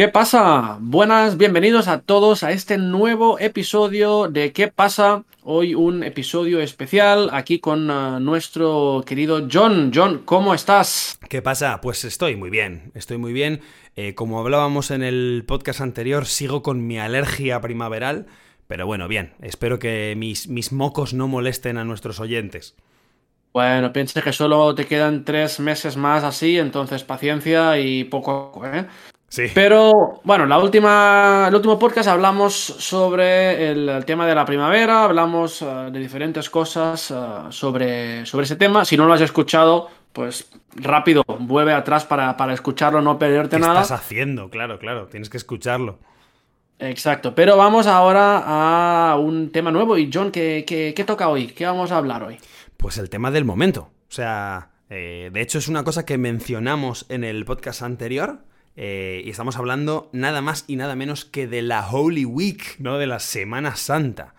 ¿Qué pasa? Buenas, bienvenidos a todos a este nuevo episodio de ¿Qué pasa? Hoy un episodio especial aquí con uh, nuestro querido John. John, ¿cómo estás? ¿Qué pasa? Pues estoy muy bien, estoy muy bien. Eh, como hablábamos en el podcast anterior, sigo con mi alergia primaveral, pero bueno, bien, espero que mis, mis mocos no molesten a nuestros oyentes. Bueno, piensa que solo te quedan tres meses más así, entonces paciencia y poco a poco, ¿eh? Sí. Pero bueno, la última, el último podcast hablamos sobre el, el tema de la primavera, hablamos uh, de diferentes cosas uh, sobre, sobre ese tema. Si no lo has escuchado, pues rápido, vuelve atrás para, para escucharlo, no perderte ¿Qué nada. estás haciendo? Claro, claro, tienes que escucharlo. Exacto, pero vamos ahora a un tema nuevo. Y John, ¿qué, qué, qué toca hoy? ¿Qué vamos a hablar hoy? Pues el tema del momento. O sea, eh, de hecho es una cosa que mencionamos en el podcast anterior. Eh, y estamos hablando nada más y nada menos que de la Holy Week, ¿no? De la Semana Santa.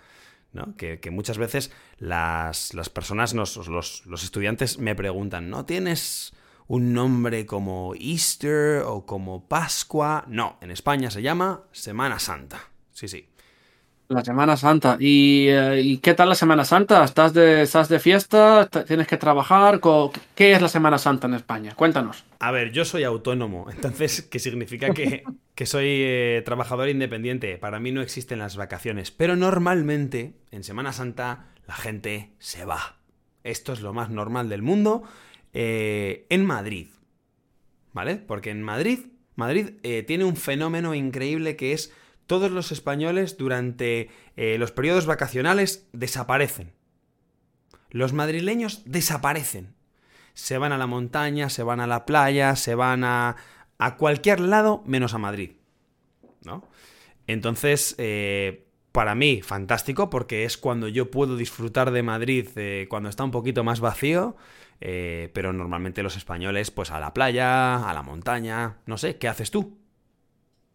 ¿no? Que, que muchas veces las, las personas, nos, los, los estudiantes me preguntan, ¿no tienes un nombre como Easter o como Pascua? No, en España se llama Semana Santa. Sí, sí. La Semana Santa. ¿Y, eh, ¿y qué tal la Semana Santa? ¿Estás de, estás de fiesta? ¿T- ¿Tienes que trabajar? ¿Qué es la Semana Santa en España? Cuéntanos. A ver, yo soy autónomo, entonces, ¿qué significa que, que soy eh, trabajador independiente? Para mí no existen las vacaciones, pero normalmente en Semana Santa la gente se va. Esto es lo más normal del mundo eh, en Madrid, ¿vale? Porque en Madrid, Madrid tiene un fenómeno increíble que es todos los españoles durante eh, los periodos vacacionales desaparecen. Los madrileños desaparecen se van a la montaña, se van a la playa, se van a, a cualquier lado menos a Madrid. ¿No? Entonces, eh, para mí, fantástico, porque es cuando yo puedo disfrutar de Madrid eh, cuando está un poquito más vacío. pero normalmente los españoles, pues a la playa, a la montaña. No sé, ¿qué haces tú?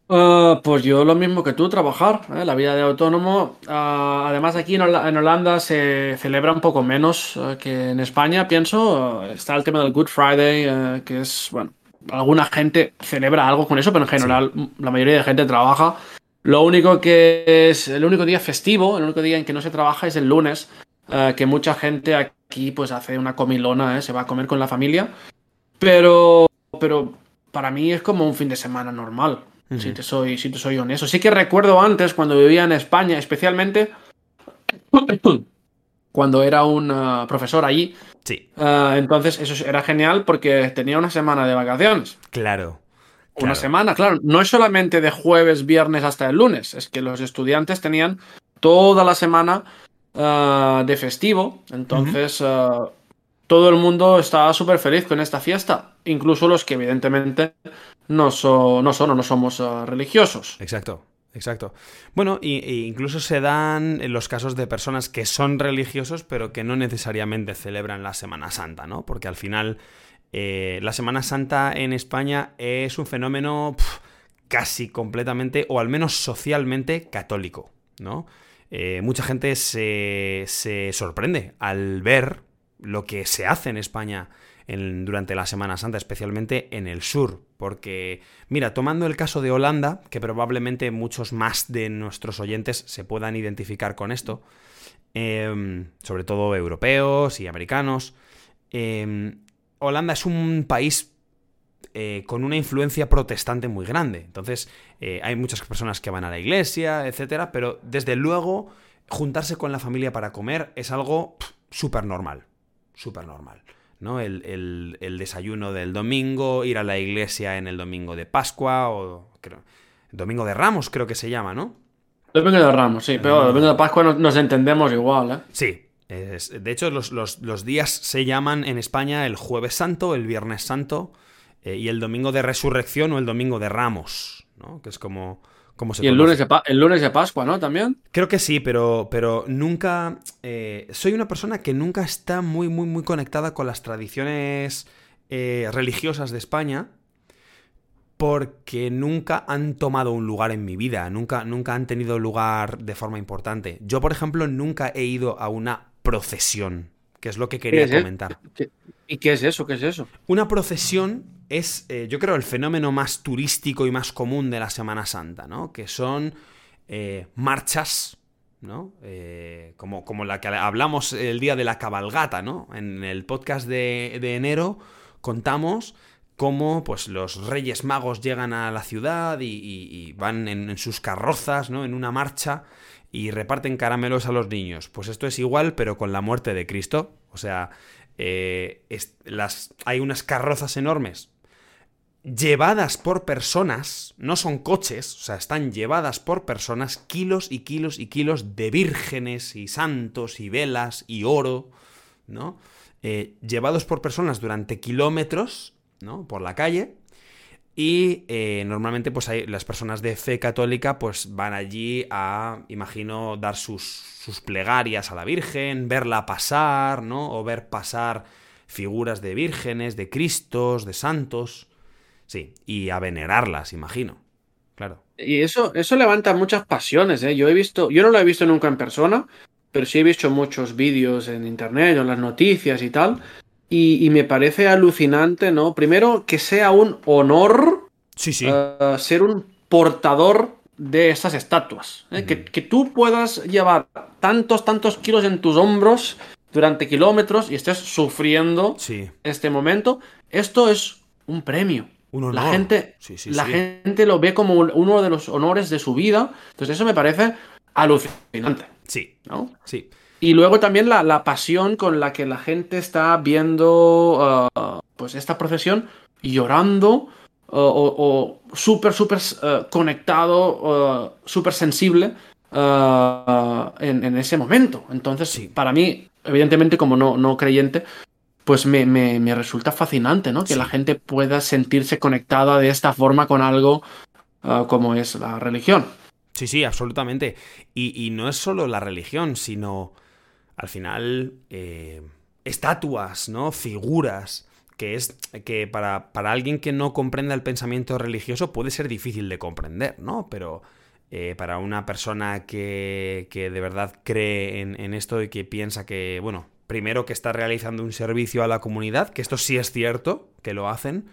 Ah, pues yo lo mismo que tú, trabajar, ¿eh? La vida de autónomo. Ah, además, aquí en, Hola- en Holanda se celebra un poco menos eh, que en España, pienso. Está el tema del Good Friday, eh, que es, bueno, alguna gente celebra algo con eso, pero en general la mayoría de gente trabaja. Lo único que es, el único día festivo, el único día en que no se trabaja es el lunes, eh, que mucha gente aquí pues hace una comilona, ¿eh? Se va a comer con la familia. Pero, pero para mí es como un fin de semana normal. Si te soy, si te soy honesto. Sí que recuerdo antes, cuando vivía en España, especialmente cuando era un ah, profesor allí. Sí, ah, entonces eso era genial porque tenía una semana de vacaciones. claro. Una claro. semana, claro. No es solamente de jueves, viernes hasta el lunes. Es que los estudiantes tenían toda la semana ah, de festivo. Entonces todo el mundo estaba súper feliz con esta fiesta. Incluso los que evidentemente no, so- no son o no somos ah, religiosos. Exacto, exacto. Bueno, y, e incluso se dan los casos de personas que son religiosos, pero que no necesariamente celebran la Semana Santa, ¿no? Porque al final eh, la Semana Santa en España es un fenómeno casi completamente, o al menos socialmente, católico, ¿no? Eh, mucha gente se, se sorprende al ver lo que se hace en España en- durante la Semana Santa, especialmente en el sur. Porque, mira, tomando el caso de Holanda, que probablemente muchos más de nuestros oyentes se puedan identificar con esto, eh, sobre todo europeos y americanos, eh, Holanda es un país eh, con una influencia protestante muy grande. Entonces, eh, hay muchas personas que van a la iglesia, etcétera, pero desde luego, juntarse con la familia para comer es algo súper normal. Súper normal. ¿no? El, el- el desayuno del domingo, ir a la iglesia en el domingo de Pascua, o creo, domingo de Ramos, creo que se llama, ¿no? Domingo de Ramos, sí, pero el domingo de Pascua nos, nos entendemos igual, ¿eh? Sí. es- de hecho, los, los- los días se llaman en España el Jueves Santo, el Viernes Santo eh, y el Domingo de Resurrección o el Domingo de Ramos, ¿no? Que es como, se Y el lunes, de el lunes de Pascua, ¿no? También. Creo que sí, pero, pero nunca... eh, soy una persona que nunca está muy, muy, muy conectada con las tradiciones eh, religiosas de España porque nunca han tomado un lugar en mi vida, nunca, nunca han tenido lugar de forma importante. Yo, por ejemplo, nunca he ido a una procesión que es lo que quería comentar. ¿Y qué es eso? ¿Qué es eso? Una procesión es, eh, yo creo, el fenómeno más turístico y más común de la Semana Santa, ¿no? Que son eh, marchas, ¿no? Eh, como, como, la que hablamos el día de la cabalgata, ¿no? En el podcast de, enero contamos cómo pues, los Reyes Magos llegan a la ciudad y, van en, sus carrozas, ¿no? En una marcha y reparten caramelos a los niños. Pues esto es igual, pero con la muerte de Cristo. O sea, eh, hay unas carrozas enormes llevadas por personas, no son coches, o sea, están llevadas por personas kilos y kilos y kilos de vírgenes y santos y velas y oro, ¿no? Eh, llevados por personas durante kilómetros, ¿no? Por la calle y eh, normalmente, pues hay, las personas de fe católica, pues van allí a, imagino, dar sus, sus plegarias a la Virgen, verla pasar, ¿no? O ver pasar figuras de vírgenes, de cristos, de santos. Sí, y a venerarlas, imagino. Claro. Y eso, eso levanta muchas pasiones, ¿eh? Yo he visto, yo no lo he visto nunca en persona, pero sí he visto muchos vídeos en internet o en las noticias y tal. Y, me parece alucinante, ¿no? Primero, que sea un honor sí, sí. Eh, ser un portador de estas estatuas. ¿eh? que, tú puedas llevar tantos, tantos kilos en tus hombros durante kilómetros y estés sufriendo este momento. Esto es un premio. Un honor. La gente, la gente lo ve como uno de los honores de su vida. Entonces, eso me parece alucinante. Sí. ¿no? Sí. Y luego también la, pasión con la que la gente está viendo uh, pues esta procesión llorando uh, o, súper, súper uh, conectado, súper sensible en, ese momento. Entonces, sí. para mí, evidentemente como no, no creyente, pues me, resulta fascinante, ¿no? Que la gente pueda sentirse conectada de esta forma con algo como es la religión. Sí, sí, absolutamente. Y, y no es solo la religión, sino al final, eh, estatuas, ¿no? Figuras, que es que para, para, alguien que no comprenda el pensamiento religioso puede ser difícil de comprender, ¿no? Pero eh, para una persona que, que de verdad cree en, en, esto y que piensa que, bueno, primero que está realizando un servicio a la comunidad, que esto sí es cierto, que lo hacen,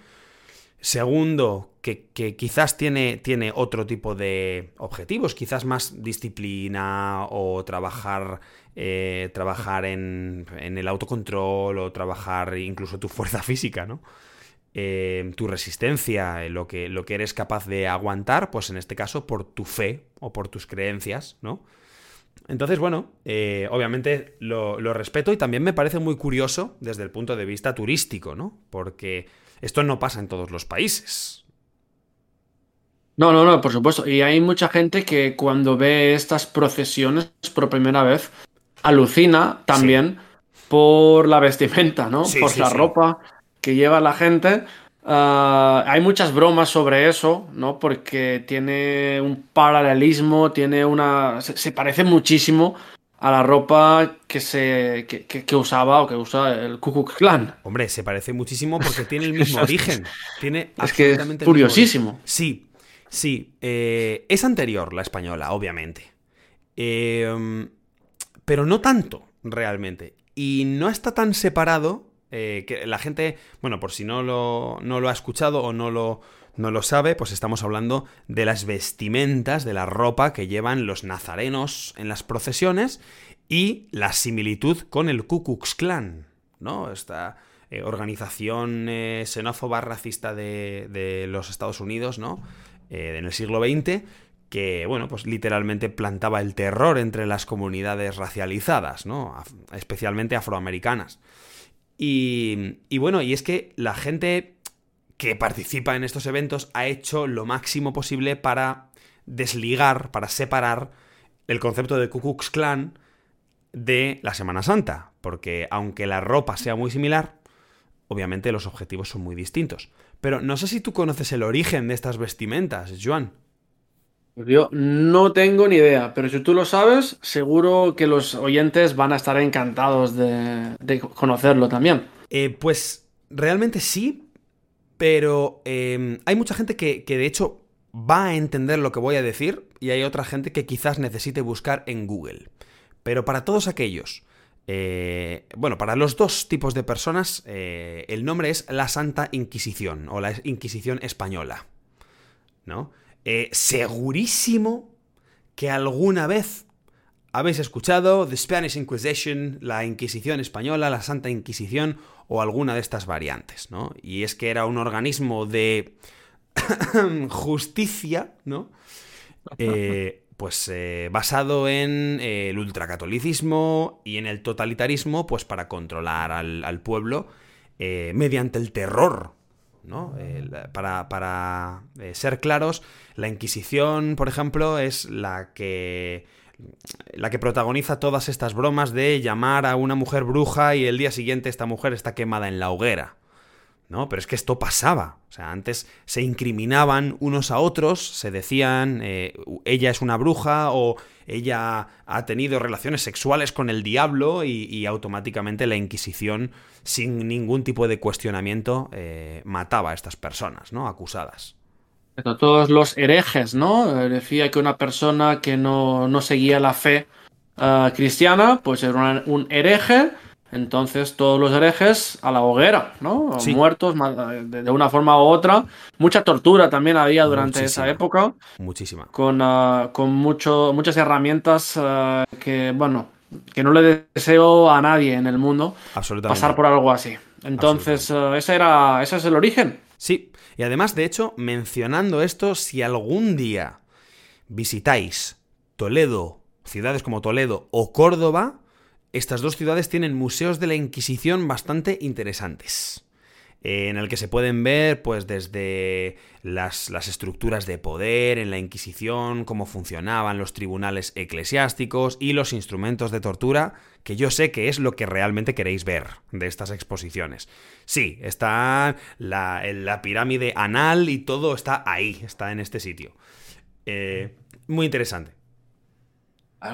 Segundo, que, quizás tiene, tiene, otro tipo de objetivos, quizás más disciplina o trabajar, eh, trabajar en, el autocontrol o trabajar incluso tu fuerza física, ¿no? Eh, tu resistencia, lo que, lo que eres capaz de aguantar, pues en este caso por tu fe o por tus creencias, ¿no? Entonces, bueno, eh, obviamente lo, lo respeto y también me parece muy curioso desde el punto de vista turístico, ¿no? Porque esto no pasa en todos los países. No, no, no, por supuesto. Y hay mucha gente que cuando ve estas procesiones por primera vez alucina también por la vestimenta, ¿no? por la ropa que lleva la gente. Ah, hay muchas bromas sobre eso, ¿no? Porque tiene un paralelismo, tiene una. se parece muchísimo a la ropa que se que, usaba o que usa el Ku Klux Klan. Hombre, se parece muchísimo porque tiene el mismo origen. Tiene es que es curiosísimo. Sí, sí. Eh, es anterior la española, obviamente. Em, pero no tanto, realmente. Y no está tan separado eh, que la gente, bueno, por si no lo, no lo ha escuchado o no lo, no lo sabe, pues estamos hablando de las vestimentas, de la ropa que llevan los nazarenos en las procesiones y la similitud con el Ku Klux Klan, ¿no? Esta eh, organización eh, xenófoba racista de, los Estados Unidos, ¿no? Eh, en el siglo XX, que, bueno, pues literalmente plantaba el terror entre las comunidades racializadas, ¿no? especialmente afroamericanas. Y, y bueno, y es que la gente que participa en estos eventos ha hecho lo máximo posible para desligar, para separar el concepto de Ku Klux Klan de la Semana Santa, porque aunque la ropa sea muy similar, obviamente los objetivos son muy distintos. Pero no sé si tú conoces el origen de estas vestimentas, Joan. Pues yo no tengo ni idea, pero si tú lo sabes, seguro que los oyentes van a estar encantados de, conocerlo también. Eh, pues realmente sí, pero em, hay mucha gente que, de hecho va a entender lo que voy a decir y hay otra gente que quizás necesite buscar en Google. Pero para todos aquellos eh, bueno, para los dos tipos de personas, eh, el nombre es la Santa Inquisición o la Inquisición Española. ¿No? Eh, segurísimo que alguna vez habéis escuchado The Spanish Inquisition, la Inquisición Española, la Santa Inquisición o alguna de estas variantes, ¿no? Y es que era un organismo de justicia, ¿no? pues eh, basado en eh, el ultracatolicismo y en el totalitarismo, pues para controlar al, pueblo eh, mediante el terror. ¿no? para, para ser claros, la Inquisición, por ejemplo, es la que la que protagoniza todas estas bromas de llamar a una mujer bruja y el día siguiente esta mujer está quemada en la hoguera. ¿no? Pero es que esto pasaba. O sea, antes se incriminaban unos a otros, se decían, eh, ella es una bruja o ella ha tenido relaciones sexuales con el diablo y, automáticamente la Inquisición, sin ningún tipo de cuestionamiento, eh, mataba a estas personas, ¿no? Acusadas. Todos los herejes, ¿no? Eh, decía que una persona que no, seguía la fe cristiana, pues era un hereje entonces todos los herejes a la hoguera, ¿no? Muertos de una forma u otra. Mucha tortura también había durante esa época. Muchísima. Con, ah, con mucho, muchas herramientas ah, que, bueno, que no le deseo a nadie en el mundo pasar por algo así. Entonces, ah, ese, era, ese es el origen. Sí, y además, de hecho, mencionando esto, si algún día visitáis Toledo, ciudades como Toledo o Córdoba, estas dos ciudades tienen museos de la Inquisición bastante interesantes en el que se pueden ver pues desde las, estructuras de poder en la Inquisición, cómo funcionaban los tribunales eclesiásticos y los instrumentos de tortura, que yo sé que es lo que realmente queréis ver de estas exposiciones. Sí, está la, la pirámide anal y todo está ahí, está en este sitio. Eh, muy interesante.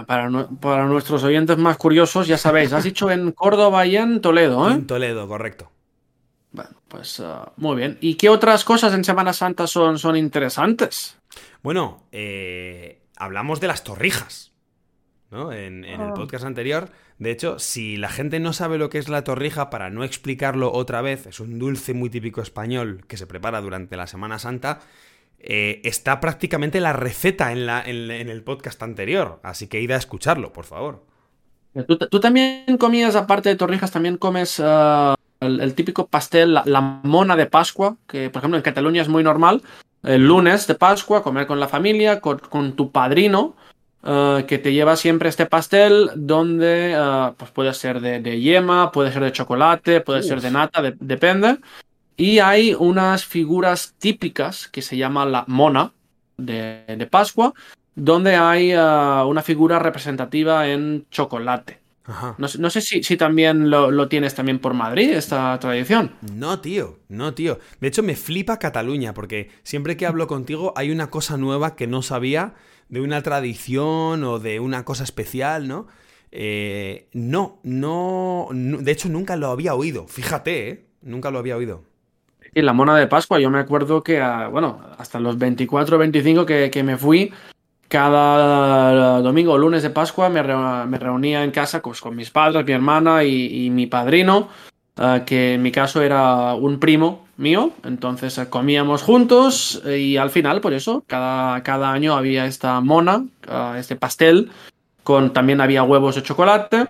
Para, nuestros oyentes más curiosos, ya sabéis, has dicho en Córdoba y en Toledo, ¿eh? En Toledo, correcto. Bueno, pues ah, muy bien. ¿Y qué otras cosas en Semana Santa son, son interesantes? Bueno, eh, hablamos de las torrijas, ¿no? En, el ah. podcast anterior. De hecho, si la gente no sabe lo que es la torrija, para no explicarlo otra vez, es un dulce muy típico español que se prepara durante la Semana Santa eh, está prácticamente la receta en, la, en, el podcast anterior, así que id a escucharlo, por favor. ¿Tú, también comías, aparte de torrijas, también comes ah, el, típico pastel, la, mona de Pascua, que por ejemplo en Cataluña es muy normal, el lunes de Pascua, comer con la familia, con, tu padrino, ah, que te lleva siempre este pastel, donde ah, pues puede ser de, yema, puede ser de chocolate, puede ser de nata, depende. Y hay unas figuras típicas que se llama la mona de, Pascua, donde hay ah, una figura representativa en chocolate. No, sé si, también lo, tienes también por Madrid, esta tradición. No, tío, no, tío. De hecho, me flipa Cataluña, porque siempre que hablo contigo hay una cosa nueva que no sabía de una tradición o de una cosa especial, ¿no? Eh, no, no, de hecho nunca lo había oído. Fíjate, ¿eh? Nunca lo había oído. Y la mona de Pascua, yo me acuerdo que, bueno, hasta los 24 o 25 que, me fui, cada domingo o lunes de Pascua me, reunía en casa pues, con mis padres, mi hermana y, mi padrino, eh, que en mi caso era un primo mío. Entonces eh, comíamos juntos y al final, por eso, cada, cada año había esta mona, eh, este pastel, con también había huevos de chocolate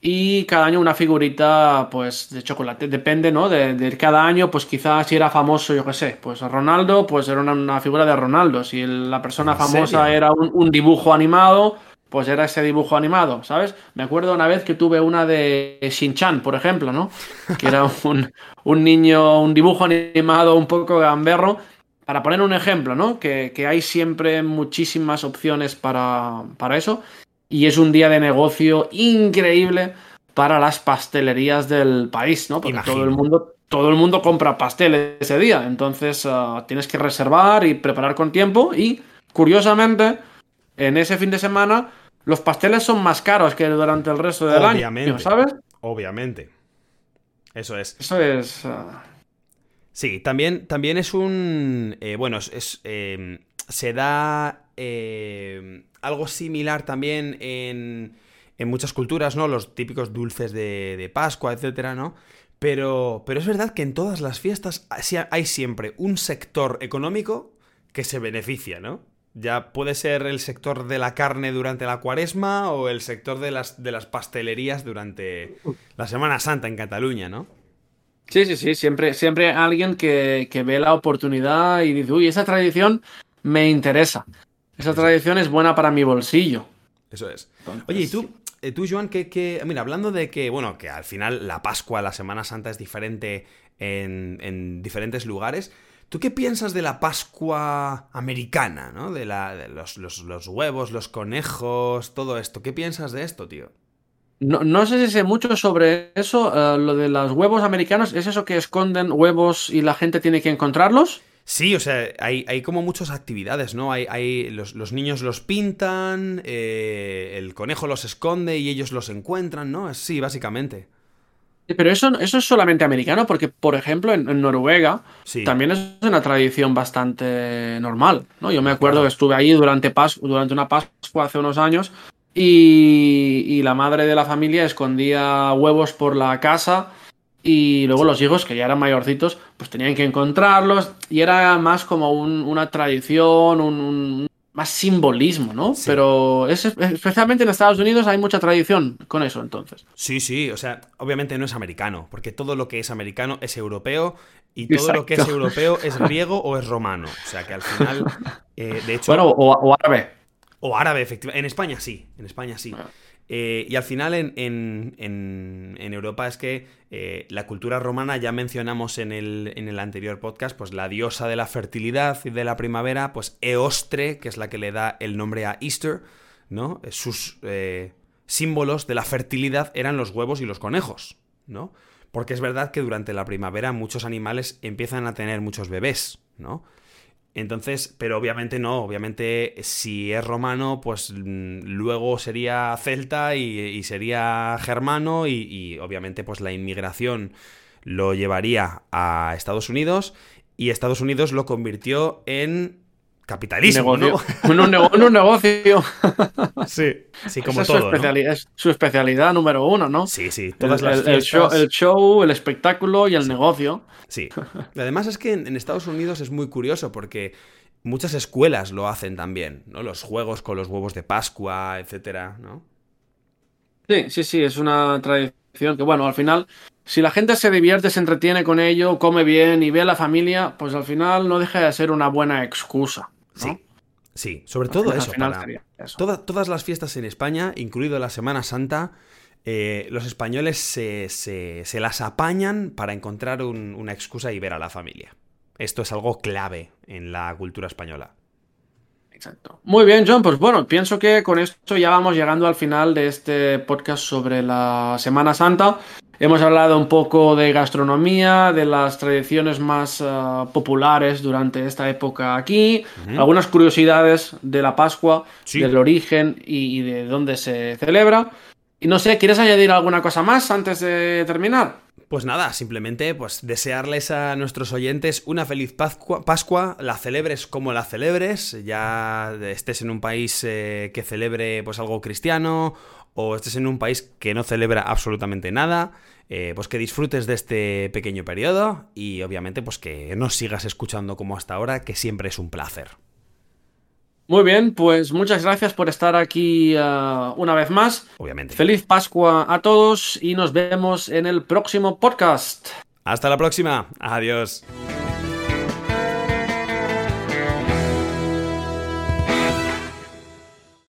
y cada año una figurita pues de chocolate. Depende no de, cada año pues quizás si era famoso yo qué sé pues Ronaldo pues era una, figura de Ronaldo. Si la persona famosa era un, dibujo animado pues era ese dibujo animado sabes me acuerdo una vez que tuve una de Shin-Chan por ejemplo no que era un, un niño un dibujo animado un poco gamberro. Para poner un ejemplo, ¿no? Que, que, hay siempre muchísimas opciones para, para eso y es un día de negocio increíble para las pastelerías del país, ¿no? Porque todo el mundo todo el mundo compra pastel ese día, entonces ah, tienes que reservar y preparar con tiempo y curiosamente en ese fin de semana los pasteles son más caros que durante el resto del año, ¿sabes? Obviamente. Eso es. Eso es. Ah, sí, también, también es un. Eh, bueno, es, em, se da eh, algo similar también en, en muchas culturas, ¿no? Los típicos dulces de, de Pascua, etcétera, ¿no? Pero, pero es verdad que en todas las fiestas hay siempre un sector económico que se beneficia, ¿no? Ya puede ser el sector de la carne durante la cuaresma o el sector de las, de las pastelerías durante la Semana Santa en Cataluña, ¿no? Sí, sí, sí, siempre, siempre alguien que, ve la oportunidad y dice, uy, esa tradición me interesa. Esa tradición es buena para mi bolsillo. Eso es. Oye, ¿y tú, eh, tú Joan, que, mira, hablando de que, bueno, que al final la Pascua, la Semana Santa es diferente en, en diferentes lugares, ¿Tú qué piensas de la Pascua americana, ¿no? De, la, de los, los, huevos, los conejos, todo esto. ¿Qué piensas de esto, tío? No, no sé si sé mucho sobre eso. Eh, lo de los huevos americanos, ¿es eso que esconden huevos y la gente tiene que encontrarlos? Sí, o sea, hay, hay como muchas actividades, ¿no? Hay, hay los, niños los pintan, eh, el conejo los esconde y ellos los encuentran, ¿no? Sí, básicamente. Pero eso, eso es solamente americano, porque, por ejemplo, en, Noruega también es una tradición bastante normal. ¿no? Yo me acuerdo que estuve ahí durante, durante una Pascua hace unos años y, la madre de la familia escondía huevos por la casa y luego los hijos, que ya eran mayorcitos, pues tenían que encontrarlos y era más como una tradición, un, más simbolismo, ¿no? Pero es, especialmente en Estados Unidos hay mucha tradición con eso, entonces. Sí, sí, o sea, obviamente no es americano, porque todo lo que es americano es europeo y todo lo que es europeo es griego o es romano. O sea, que al final, eh, de hecho... Bueno, o, árabe. O árabe, efectivamente. En España sí, en España sí. Ah. Eh, y al final en, Europa es que eh, la cultura romana, ya mencionamos en el, en el, anterior podcast, pues la diosa de la fertilidad y de la primavera, pues Eostre, que es la que le da el nombre a Easter, ¿no? Sus eh, símbolos de la fertilidad eran los huevos y los conejos, ¿no? Porque es verdad que durante la primavera muchos animales empiezan a tener muchos bebés, ¿no? Entonces, pero obviamente no, obviamente si es romano, pues mm, luego sería celta y, sería germano y, obviamente pues la inmigración lo llevaría a Estados Unidos y Estados Unidos lo convirtió en capitalismo, ¿no? un, un, negocio. sí, sí, como todo. Es su especialidad número uno, ¿no? Sí, sí. Todas el, las el, show, el, espectáculo y el negocio. Sí. Además es que en, Estados Unidos es muy curioso porque muchas escuelas lo hacen también, ¿no? Los juegos con los huevos de Pascua, etcétera, ¿no? Sí, sí, sí, es una tradición que, bueno, al final, si la gente se divierte, se entretiene con ello, come bien y ve a la familia, pues al final no deja de ser una buena excusa. Sí. Sí, sobre todo eso, todas las fiestas en España, incluido la Semana Santa, eh, los españoles se, las apañan para encontrar una excusa y ver a la familia. Esto es algo clave en la cultura española. Exacto. Muy bien, John. Pues bueno, pienso que con esto ya vamos llegando al final de este podcast sobre la Semana Santa. Hemos hablado un poco de gastronomía, de las tradiciones más eh, populares durante esta época aquí, algunas curiosidades de la Pascua, del origen y, de dónde se celebra. Y no sé, ¿quieres añadir alguna cosa más antes de terminar? Pues nada, simplemente pues desearles a nuestros oyentes una feliz Pascua, Pascua la celebres como la celebres, ya estés en un país eh, que celebre pues algo cristiano o estés en un país que no celebra absolutamente nada, eh, pues que disfrutes de este pequeño periodo y obviamente pues que nos sigas escuchando como hasta ahora, que siempre es un placer. Muy bien, pues muchas gracias por estar aquí uh, una vez más. Obviamente. Feliz Pascua a todos y nos vemos en el próximo podcast. Hasta la próxima. Adiós.